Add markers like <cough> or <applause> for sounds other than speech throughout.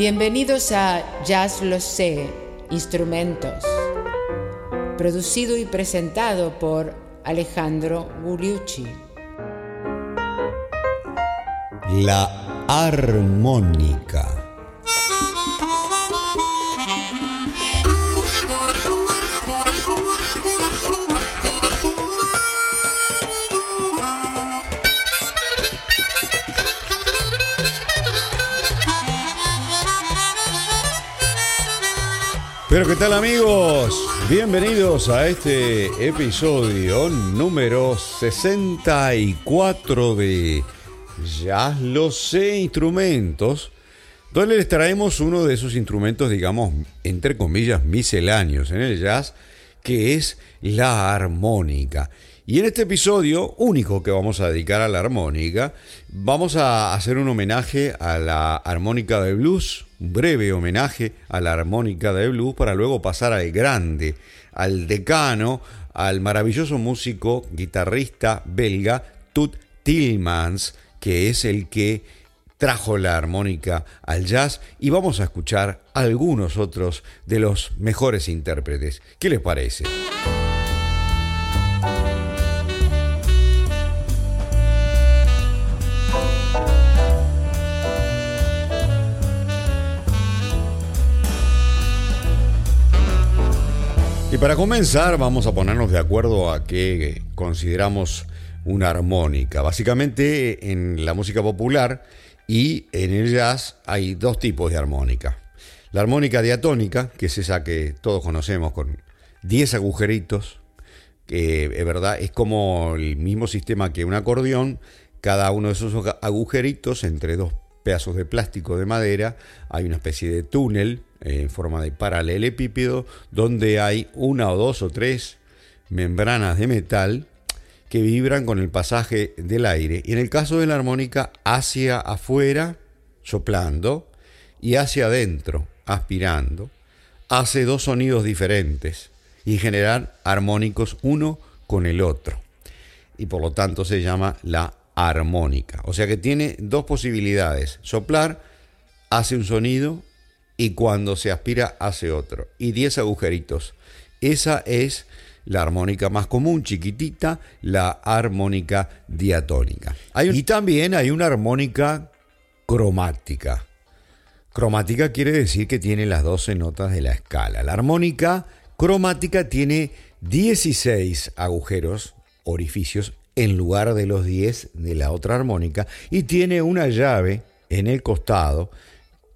Bienvenidos a Jazz Lo Sé, Instrumentos, producido y presentado por Alejandro Gugliucci. La armónica. Pero qué tal amigos, bienvenidos a este episodio número 64 de Ya lo sé instrumentos, donde les traemos uno de esos instrumentos, digamos, entre comillas, misceláneos en el jazz, que es la armónica. Y en este episodio único que vamos a dedicar a la armónica, vamos a hacer un homenaje a la armónica de blues, un breve homenaje a la armónica de blues para luego pasar al grande, al decano, al maravilloso músico, guitarrista belga Tut Tillmans, que es el que trajo la armónica al jazz y vamos a escuchar algunos otros de los mejores intérpretes. ¿Qué les parece? Para comenzar vamos a ponernos de acuerdo a qué consideramos una armónica. Básicamente en la música popular y en el jazz hay dos tipos de armónica. La armónica diatónica, que es esa que todos conocemos con 10 agujeritos, que es verdad, es como el mismo sistema que un acordeón, cada uno de esos agujeritos entre dos pedazos de plástico de madera, hay una especie de túnel en forma de paralelepípedo, donde hay una o dos o tres membranas de metal que vibran con el pasaje del aire. Y en el caso de la armónica, hacia afuera, soplando, y hacia adentro, aspirando, hace dos sonidos diferentes y generar armónicos uno con el otro. Y por lo tanto se llama la armónica. O sea que tiene dos posibilidades. Soplar hace un sonido y cuando se aspira hace otro. Y 10 agujeritos. Esa es la armónica más común, chiquitita, la armónica diatónica. Y también hay una armónica cromática. Cromática quiere decir que tiene las 12 notas de la escala. La armónica cromática tiene 16 agujeros, orificios, en lugar de los 10 de la otra armónica y tiene una llave en el costado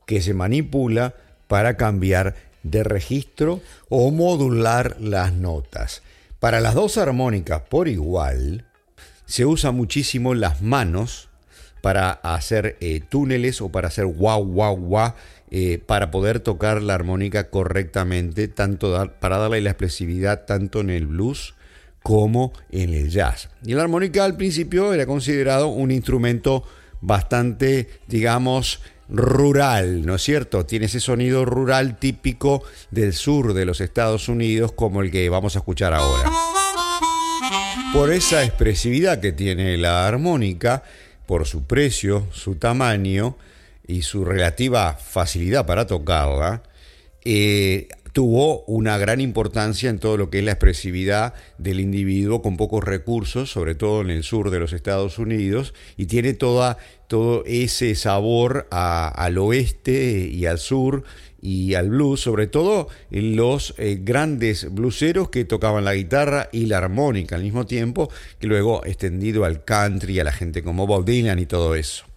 que se manipula para cambiar de registro o modular las notas. Para las dos armónicas por igual, se usa muchísimo las manos para hacer eh, túneles o para hacer guau, guau, guau, eh, para poder tocar la armónica correctamente, tanto para darle la expresividad tanto en el blues como en el jazz. Y la armónica al principio era considerado un instrumento bastante, digamos, rural, ¿no es cierto? Tiene ese sonido rural típico del sur de los Estados Unidos como el que vamos a escuchar ahora. Por esa expresividad que tiene la armónica, por su precio, su tamaño y su relativa facilidad para tocarla, eh, tuvo una gran importancia en todo lo que es la expresividad del individuo con pocos recursos, sobre todo en el sur de los Estados Unidos, y tiene toda, todo ese sabor al oeste y al sur y al blues, sobre todo en los eh, grandes blueseros que tocaban la guitarra y la armónica al mismo tiempo, que luego extendido al country, a la gente como Bob Dylan y todo eso.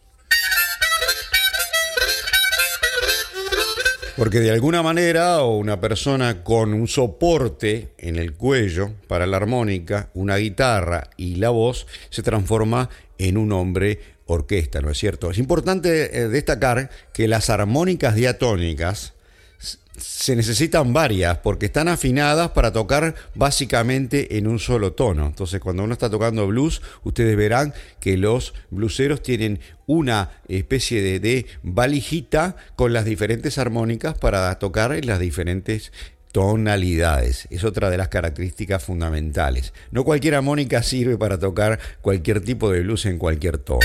Porque de alguna manera, una persona con un soporte en el cuello para la armónica, una guitarra y la voz, se transforma en un hombre orquesta, ¿no es cierto? Es importante eh, destacar que las armónicas diatónicas, se necesitan varias porque están afinadas para tocar básicamente en un solo tono. Entonces, cuando uno está tocando blues, ustedes verán que los blueseros tienen una especie de, de valijita con las diferentes armónicas para tocar en las diferentes tonalidades. Es otra de las características fundamentales. No cualquier armónica sirve para tocar cualquier tipo de blues en cualquier tono.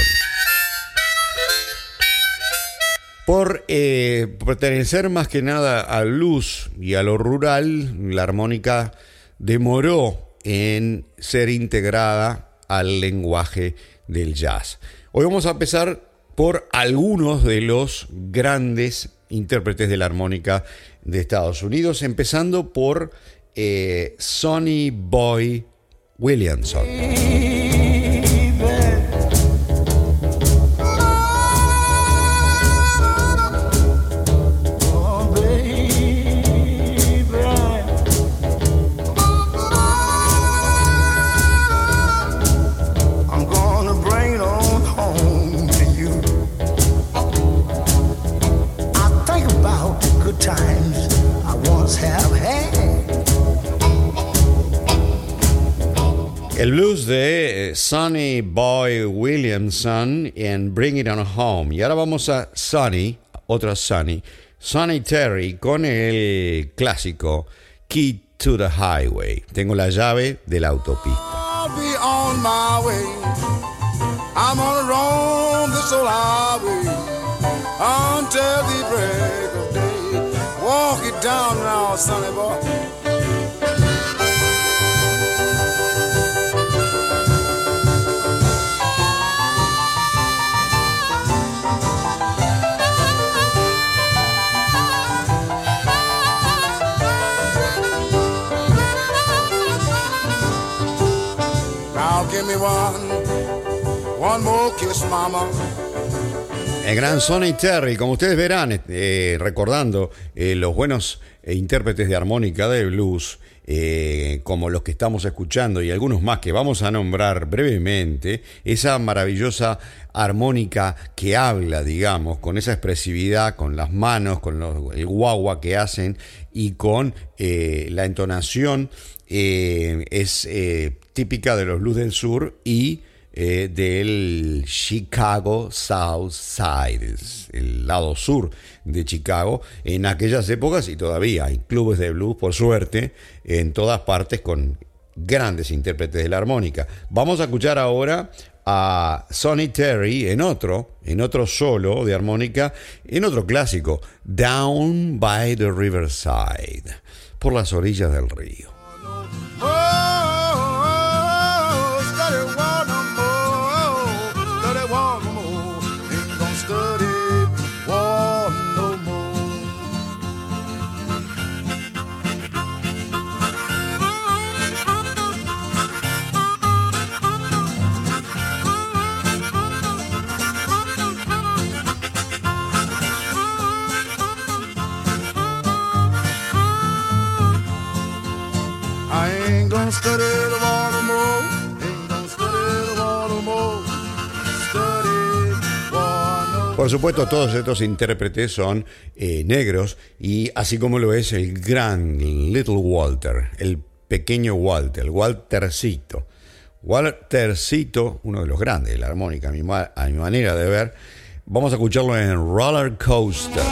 Por eh, pertenecer más que nada al blues y a lo rural, la armónica demoró en ser integrada al lenguaje del jazz. Hoy vamos a empezar por algunos de los grandes intérpretes de la armónica de Estados Unidos, empezando por eh, Sonny Boy Williamson. Blues de eh, Sonny Boy Williamson en Bring It On Home. Y ahora vamos a Sonny, otra Sonny, Sonny Terry con el clásico Key to the Highway. Tengo la llave de la autopista. I'll be on my way. I'm on roam this old highway until the break of day. Walk it down now, Sonny boy. El gran Sonny Terry, como ustedes verán, eh, recordando eh, los buenos eh, intérpretes de armónica de blues, como los que estamos escuchando y algunos más que vamos a nombrar brevemente, esa maravillosa armónica que habla, digamos, con esa expresividad, con las manos, con el guagua que hacen y con la entonación, es típica de los blues del sur y eh, del Chicago South Side, el lado sur de Chicago, en aquellas épocas y todavía hay clubes de blues, por suerte, en todas partes con grandes intérpretes de la armónica. Vamos a escuchar ahora a Sonny Terry en otro, en otro solo de armónica, en otro clásico, Down by the Riverside, por las orillas del río. Por supuesto, todos estos intérpretes son eh, negros y así como lo es el gran Little Walter, el pequeño Walter, Waltercito. Waltercito, uno de los grandes de la armónica, a mi, a mi manera de ver. Vamos a escucharlo en Roller Coaster.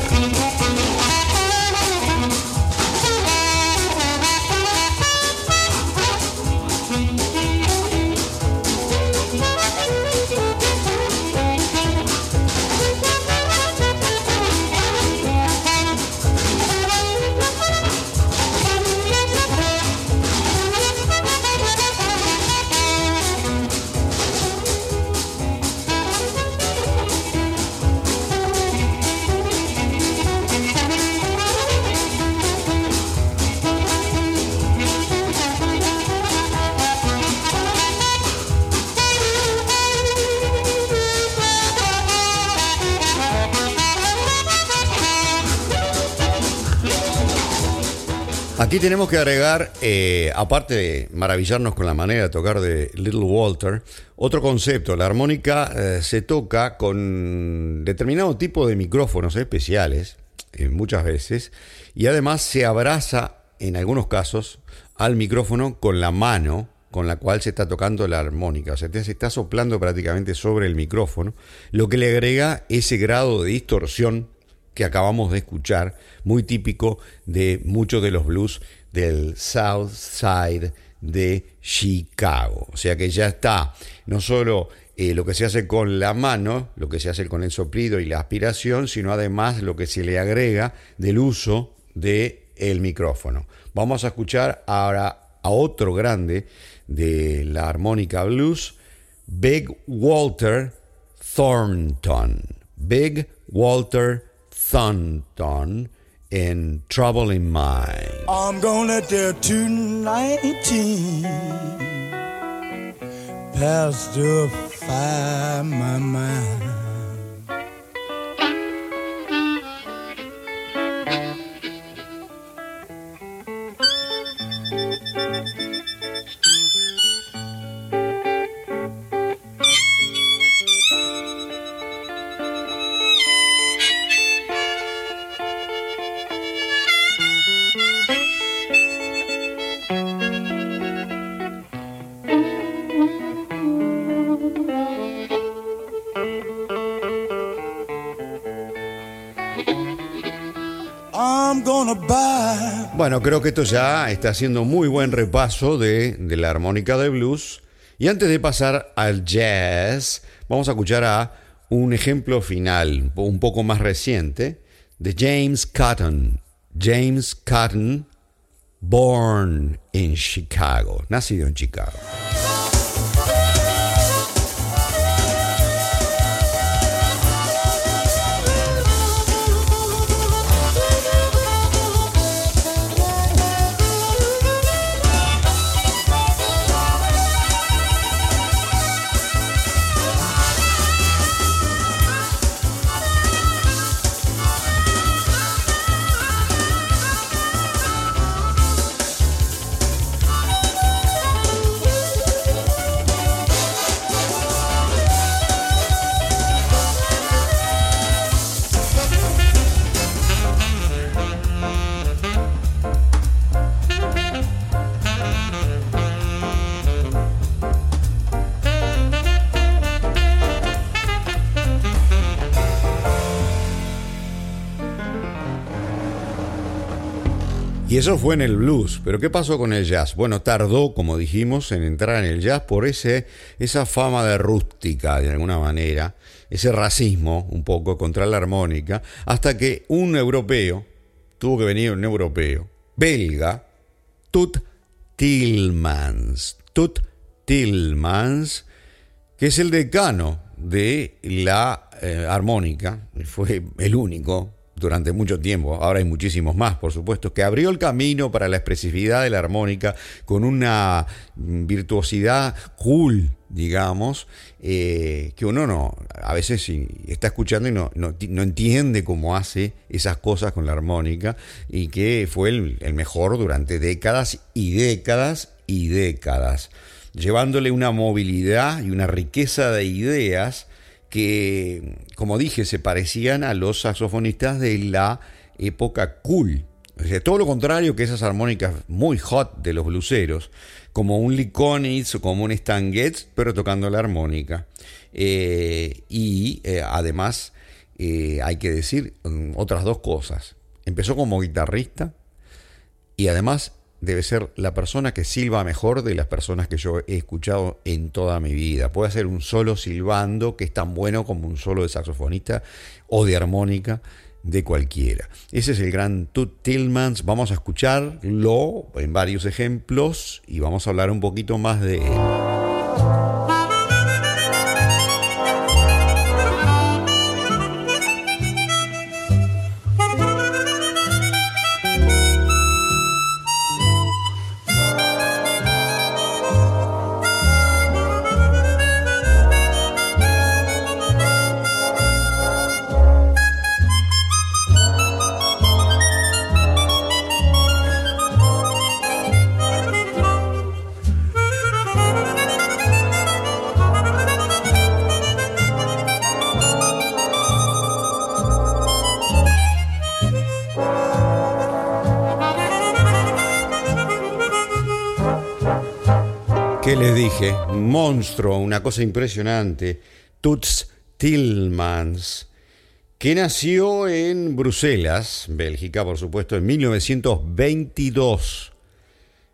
Tenemos que agregar, eh, aparte de maravillarnos con la manera de tocar de Little Walter, otro concepto. La armónica eh, se toca con determinado tipo de micrófonos especiales, eh, muchas veces, y además se abraza, en algunos casos, al micrófono con la mano con la cual se está tocando la armónica. O sea, se está soplando prácticamente sobre el micrófono, lo que le agrega ese grado de distorsión que acabamos de escuchar, muy típico de muchos de los blues del South Side de Chicago. O sea que ya está no solo eh, lo que se hace con la mano, lo que se hace con el soplido y la aspiración, sino además lo que se le agrega del uso del el micrófono. Vamos a escuchar ahora a otro grande de la armónica blues, Big Walter Thornton. Big Walter Thornton in Trouble in Mind. I'm gonna do 219 past the five my mind. Bueno, creo que esto ya está haciendo muy buen repaso de, la armónica de blues. Y antes de pasar al jazz, vamos a escuchar a un ejemplo final, un poco más reciente, de James Cotton. James Cotton, born in Chicago, nacido en Chicago. Y eso fue en el blues. Pero ¿qué pasó con el jazz? Bueno, tardó, como dijimos, en entrar en el jazz por ese, esa fama de rústica, de alguna manera, ese racismo un poco contra la armónica, hasta que un europeo, tuvo que venir un europeo, belga, Tut Tillmans, Tut Tillmans, que es el decano de la eh, armónica, fue el único durante mucho tiempo, ahora hay muchísimos más, por supuesto, que abrió el camino para la expresividad de la armónica con una virtuosidad cool, digamos, eh, que uno no, a veces está escuchando y no, no, entiende cómo hace esas cosas con la armónica y que fue el, el mejor durante décadas y décadas y décadas, llevándole una movilidad y una riqueza de ideas que, como dije, se parecían a los saxofonistas de la época cool. todo lo contrario que esas armónicas muy hot de los bluseros, como un Lee Konitz o como un Stan Getz, pero tocando la armónica. Eh, y eh, además, eh, hay que decir mm, otras dos cosas. Empezó como guitarrista y además debe ser la persona que silba mejor de las personas que yo he escuchado en toda mi vida. Puede hacer un solo silbando que es tan bueno como un solo de saxofonista o de armónica de cualquiera. Ese es el gran Tut Tillmans. Vamos a escucharlo en varios ejemplos y vamos a hablar un poquito más de él. Una cosa impresionante. Toots Tillmans, que nació en Bruselas, Bélgica, por supuesto, en 1922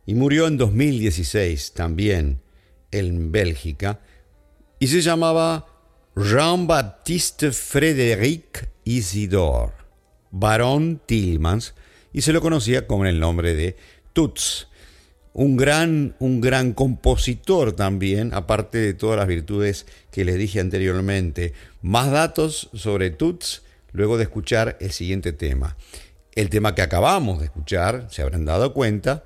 y murió en 2016 también en Bélgica. y se llamaba Jean-Baptiste Frédéric Isidore, barón Tillmans, y se lo conocía con el nombre de Toots. Un gran, un gran compositor también, aparte de todas las virtudes que les dije anteriormente. Más datos sobre Toots luego de escuchar el siguiente tema. El tema que acabamos de escuchar, se habrán dado cuenta,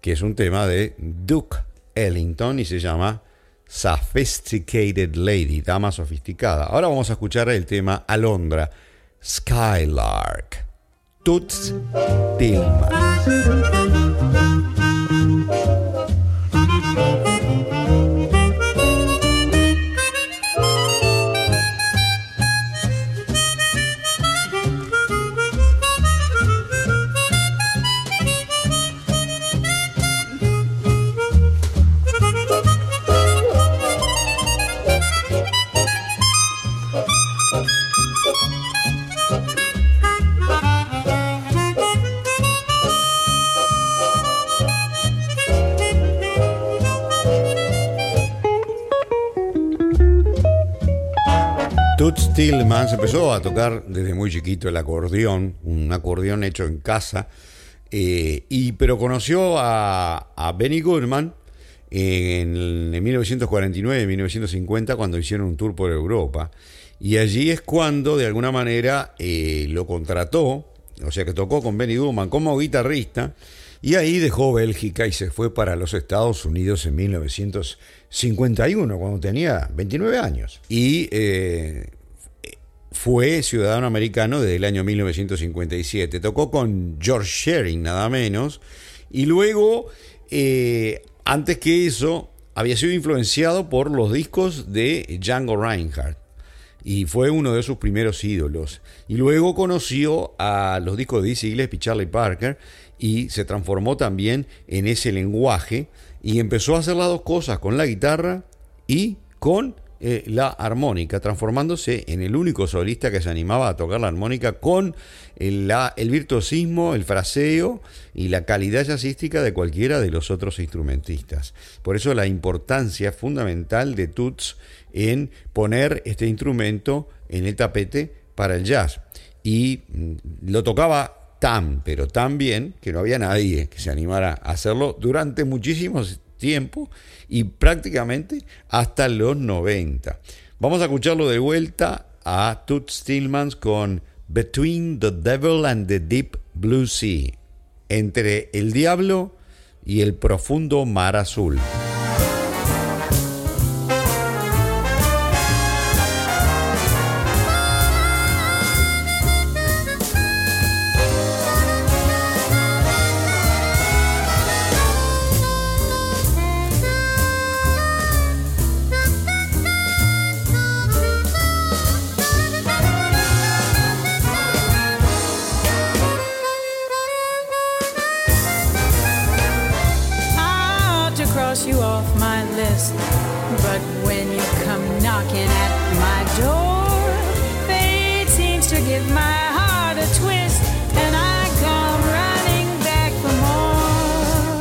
que es un tema de Duke Ellington y se llama Sophisticated Lady, dama sofisticada. Ahora vamos a escuchar el tema Alondra, Skylark, Toots Tillman. Toots Tillmans empezó a tocar desde muy chiquito el acordeón, un acordeón hecho en casa, eh, y, pero conoció a, Benny Goodman en, 1949 1950 cuando hicieron un tour por Europa. Y allí es cuando, de alguna manera, eh, lo contrató, o sea que tocó con Benny Goodman como guitarrista, y ahí dejó Bélgica y se fue para los Estados Unidos en 1951, cuando tenía 29 años. Y eh, fue ciudadano americano desde el año 1957. Tocó con George Shearing, nada menos. Y luego, eh, antes que eso, había sido influenciado por los discos de Django Reinhardt y fue uno de sus primeros ídolos. Y luego conoció a los discos de Dizzy Gillespie y Charlie Parker y se transformó también en ese lenguaje y empezó a hacer las dos cosas con la guitarra y con eh, la armónica, transformándose en el único solista que se animaba a tocar la armónica con el, la, el virtuosismo, el fraseo y la calidad jazzística de cualquiera de los otros instrumentistas. Por eso la importancia fundamental de Toots en poner este instrumento en el tapete para el jazz. Y mm, lo tocaba tan, pero tan bien que no había nadie que se animara a hacerlo durante muchísimo tiempo y prácticamente hasta los 90. Vamos a escucharlo de vuelta a Toots Stillmans con Between the Devil and the Deep Blue Sea, entre el diablo y el profundo mar azul.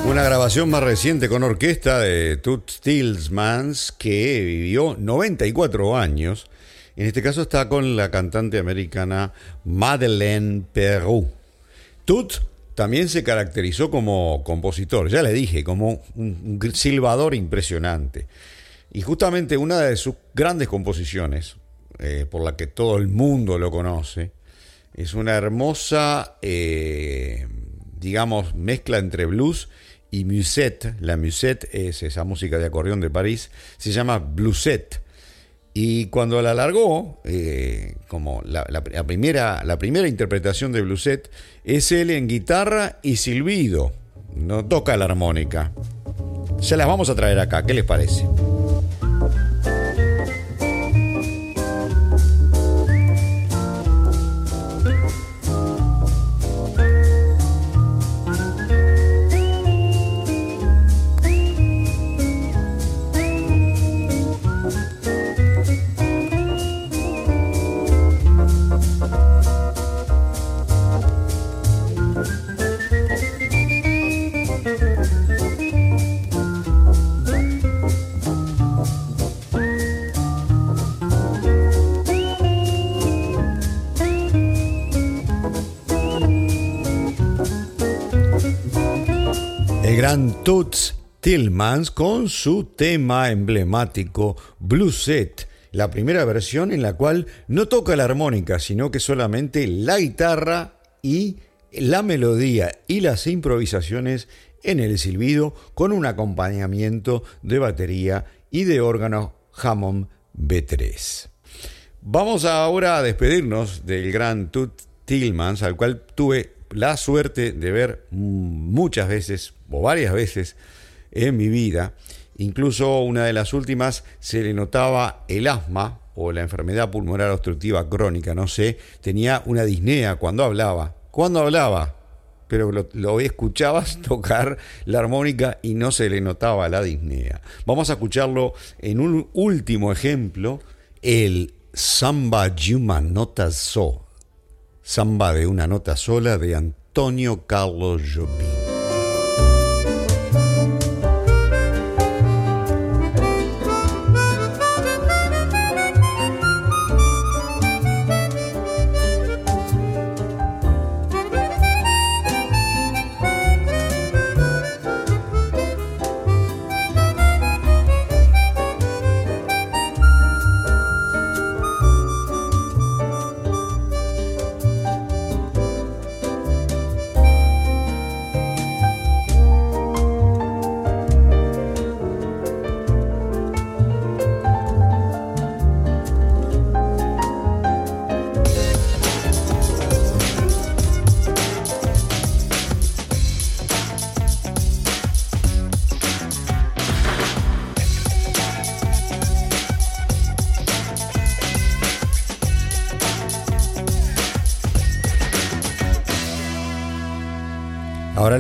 Una grabación más reciente con orquesta de Toots Tillmans que vivió 94 años. En este caso está con la cantante americana Madeleine Peru. Toots también se caracterizó como compositor, ya le dije, como un silbador impresionante. Y justamente una de sus grandes composiciones, eh, por la que todo el mundo lo conoce, es una hermosa, eh, digamos, mezcla entre blues y musette. La musette es esa música de acordeón de París, se llama bluesette. Y cuando la alargó, eh, como la, primera, la primera interpretación de bluesette, es él en guitarra y silbido, no toca la armónica. Se las vamos a traer acá, ¿qué les parece? Toots Tillmans con su tema emblemático Blue Set, la primera versión en la cual no toca la armónica, sino que solamente la guitarra y la melodía y las improvisaciones en el silbido con un acompañamiento de batería y de órgano Hammond B3. Vamos ahora a despedirnos del gran Toots Tillmans, al cual tuve la suerte de ver muchas veces varias veces en mi vida. Incluso una de las últimas se le notaba el asma o la enfermedad pulmonar obstructiva crónica, no sé, tenía una disnea cuando hablaba. Cuando hablaba, pero lo, lo, escuchabas <laughs> tocar la armónica y no se le notaba la disnea. Vamos a escucharlo en un último ejemplo, el Samba Yuma Nota So, samba de una nota sola de Antonio Carlos Jobim.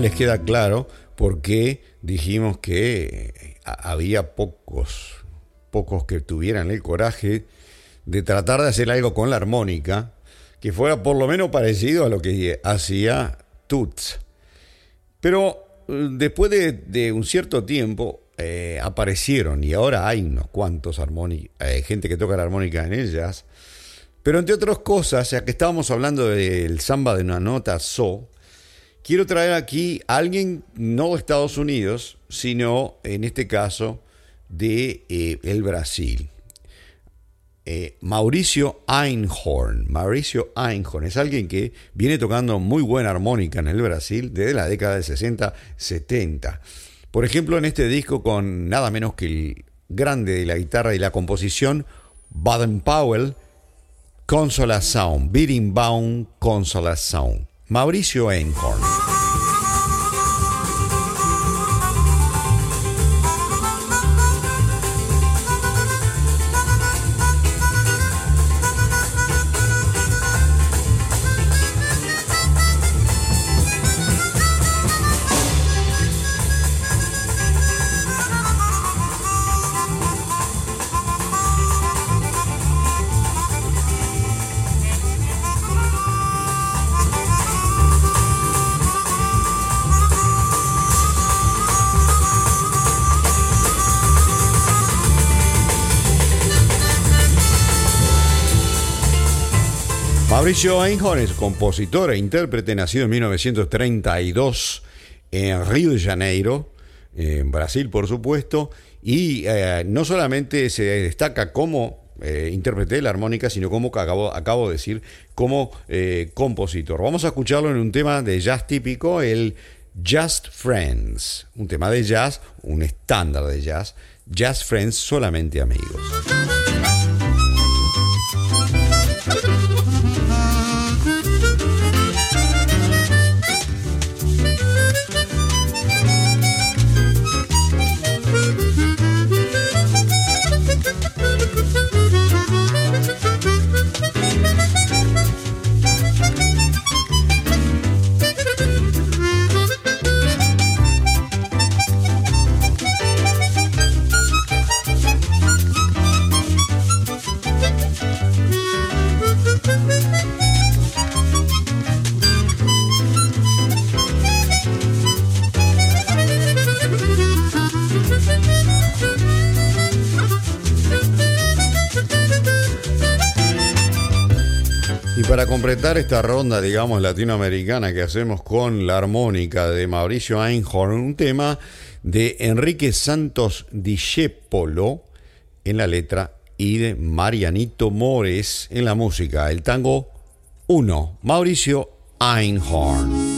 Les queda claro por qué dijimos que había pocos, pocos que tuvieran el coraje de tratar de hacer algo con la armónica que fuera por lo menos parecido a lo que hacía Toots. Pero eh, después de, un cierto tiempo eh, aparecieron y ahora hay unos cuantos eh, gente que toca la armónica en ellas. Pero entre otras cosas, ya que estábamos hablando del samba de una nota so, quiero traer aquí a alguien no de Estados Unidos, sino en este caso de eh, el Brasil. Eh, Mauricio Einhorn. Mauricio Einhorn es alguien que viene tocando muy buena armónica en el Brasil desde la década de 60-70. Por ejemplo, en este disco con nada menos que el grande de la guitarra y la composición, Baden Powell, Consola Sound, Beating Bound Consola Sound. Mauricio Einhorn. Mauricio Einhorn compositor e intérprete nacido en 1932 en Río de Janeiro, en Brasil por supuesto, y eh, no solamente se destaca como eh, intérprete de la armónica, sino como acabo, acabo de decir, como eh, compositor. Vamos a escucharlo en un tema de jazz típico, el Just Friends, un tema de jazz, un estándar de jazz, Just Friends, solamente amigos. Para completar esta ronda, digamos, latinoamericana que hacemos con la armónica de Mauricio Einhorn, un tema de Enrique Santos Discepolo en la letra y de Marianito Mores en la música. El tango 1, Mauricio Einhorn.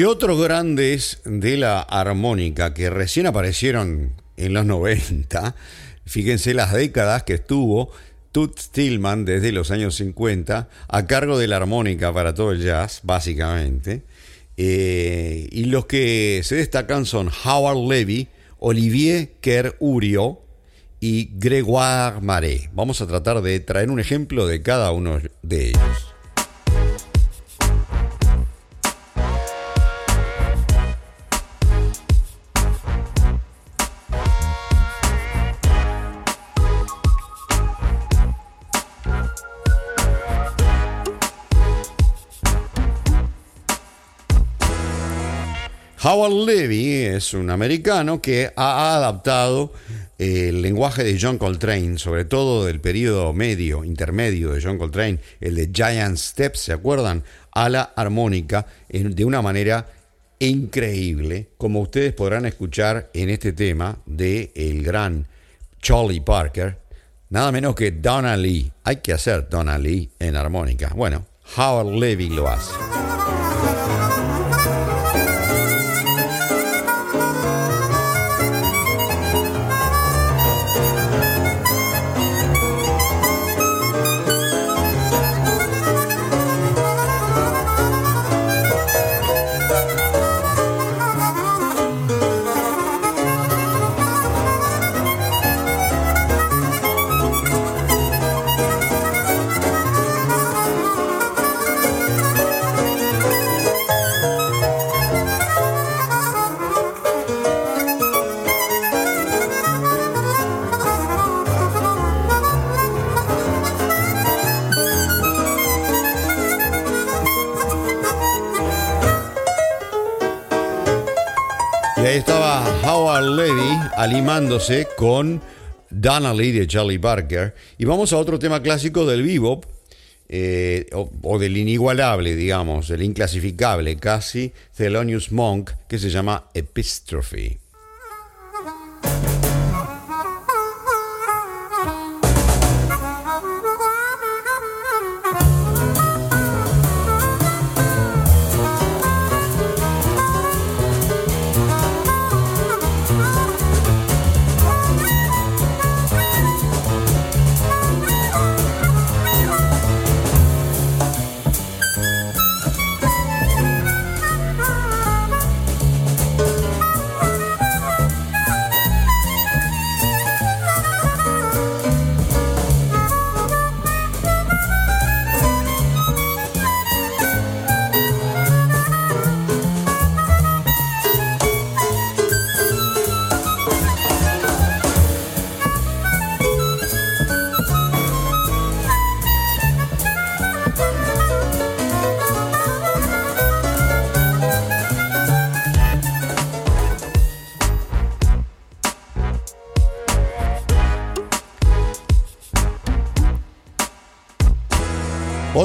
Y otros grandes de la armónica que recién aparecieron en los <laughs> 90, fíjense las décadas que estuvo Tut Stillman desde los años 50 a cargo de la armónica para todo el jazz, básicamente. Eh, y los que se destacan son Howard Levy, Olivier Kerr Urio y Grégoire Marais. Vamos a tratar de traer un ejemplo de cada uno de ellos. Howard Levy es un americano que ha adaptado el lenguaje de John Coltrane, sobre todo del periodo medio, intermedio de John Coltrane, el de Giant Steps, ¿se acuerdan? A la armónica de una manera increíble, como ustedes podrán escuchar en este tema de el gran Charlie Parker, nada menos que Donna Lee. Hay que hacer Donna Lee en armónica. Bueno, Howard Levy lo hace. Alimándose con Donnelly de Charlie Parker. Y vamos a otro tema clásico del bebop, eh, o, del inigualable, digamos, el inclasificable casi, Thelonious Monk, que se llama Epistrophe.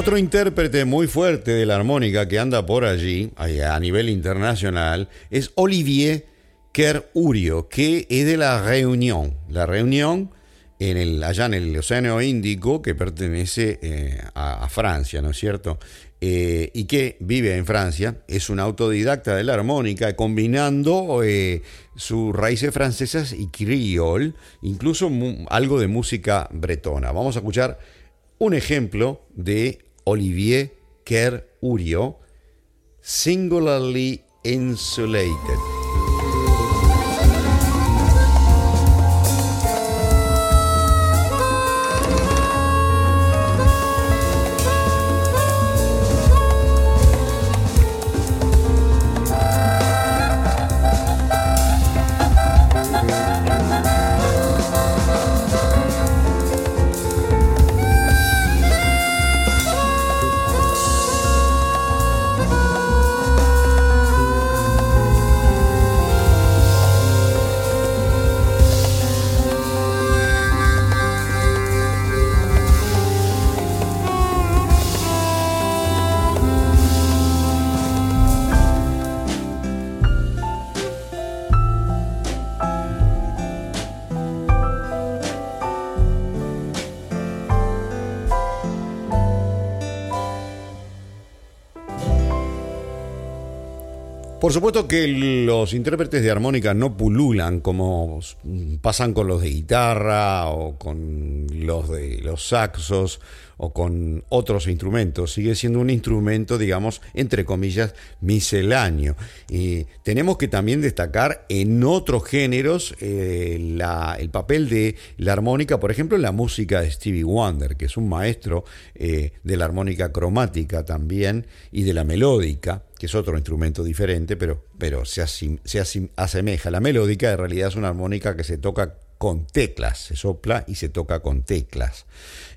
Otro intérprete muy fuerte de la armónica que anda por allí, a nivel internacional, es Olivier Kerurio, que es de la Reunión. La Reunión, en el, allá en el Océano Índico, que pertenece eh, a, Francia, ¿no es cierto? Eh, y que vive en Francia, es un autodidacta de la armónica, combinando eh, sus raíces francesas y criol, incluso algo de música bretona. Vamos a escuchar un ejemplo de Olivier Kerr Urio, Singularly Insulated. Por que los intérpretes de armónica no pululan como pasan con los de guitarra o con los de los saxos o con otros instrumentos. Sigue siendo un instrumento, digamos, entre comillas, misceláneo. Y tenemos que también destacar en otros géneros eh, el papel de la armónica, por ejemplo, en la música de Stevie Wonder, que es un maestro eh, de la armónica cromática también y de la melódica que es otro instrumento diferente, pero, pero se, se asemeja. La melódica en realidad es una armónica que se toca con teclas, se sopla y se toca con teclas.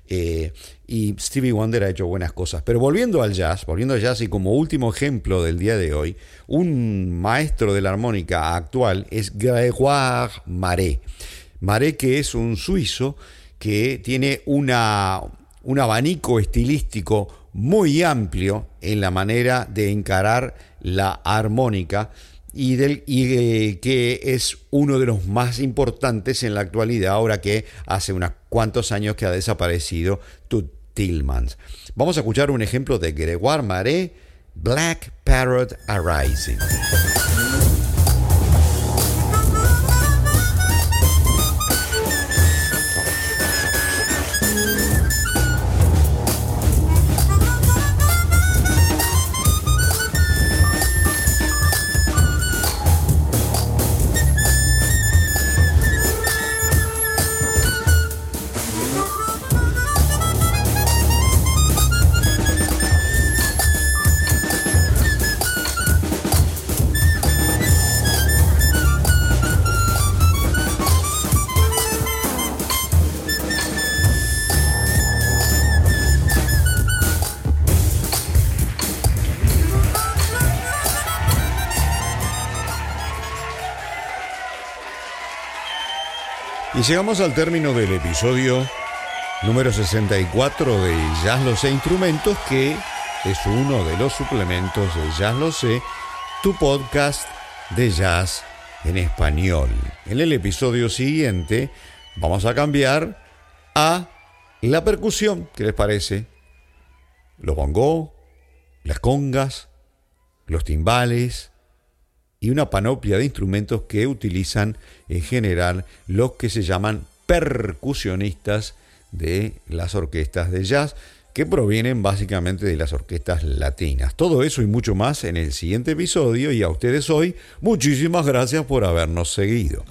Eh, y Stevie Wonder ha hecho buenas cosas. Pero volviendo al jazz, volviendo al jazz y como último ejemplo del día de hoy, un maestro de la armónica actual es Grégoire Marais. Marais que es un suizo que tiene una, un abanico estilístico muy amplio en la manera de encarar la armónica y, del, y eh, que es uno de los más importantes en la actualidad, ahora que hace unos cuantos años que ha desaparecido Tut Tillmans. Vamos a escuchar un ejemplo de Gregoire Marais, Black Parrot Arising. Y llegamos al término del episodio número 64 de Jazz Lo Sé Instrumentos, que es uno de los suplementos de Jazz Lo Sé, tu podcast de jazz en español. En el episodio siguiente vamos a cambiar a la percusión. ¿Qué les parece? Los bongos, las congas, los timbales, y una panoplia de instrumentos que utilizan en general los que se llaman percusionistas de las orquestas de jazz que provienen básicamente de las orquestas latinas. Todo eso y mucho más en el siguiente episodio y a ustedes hoy muchísimas gracias por habernos seguido.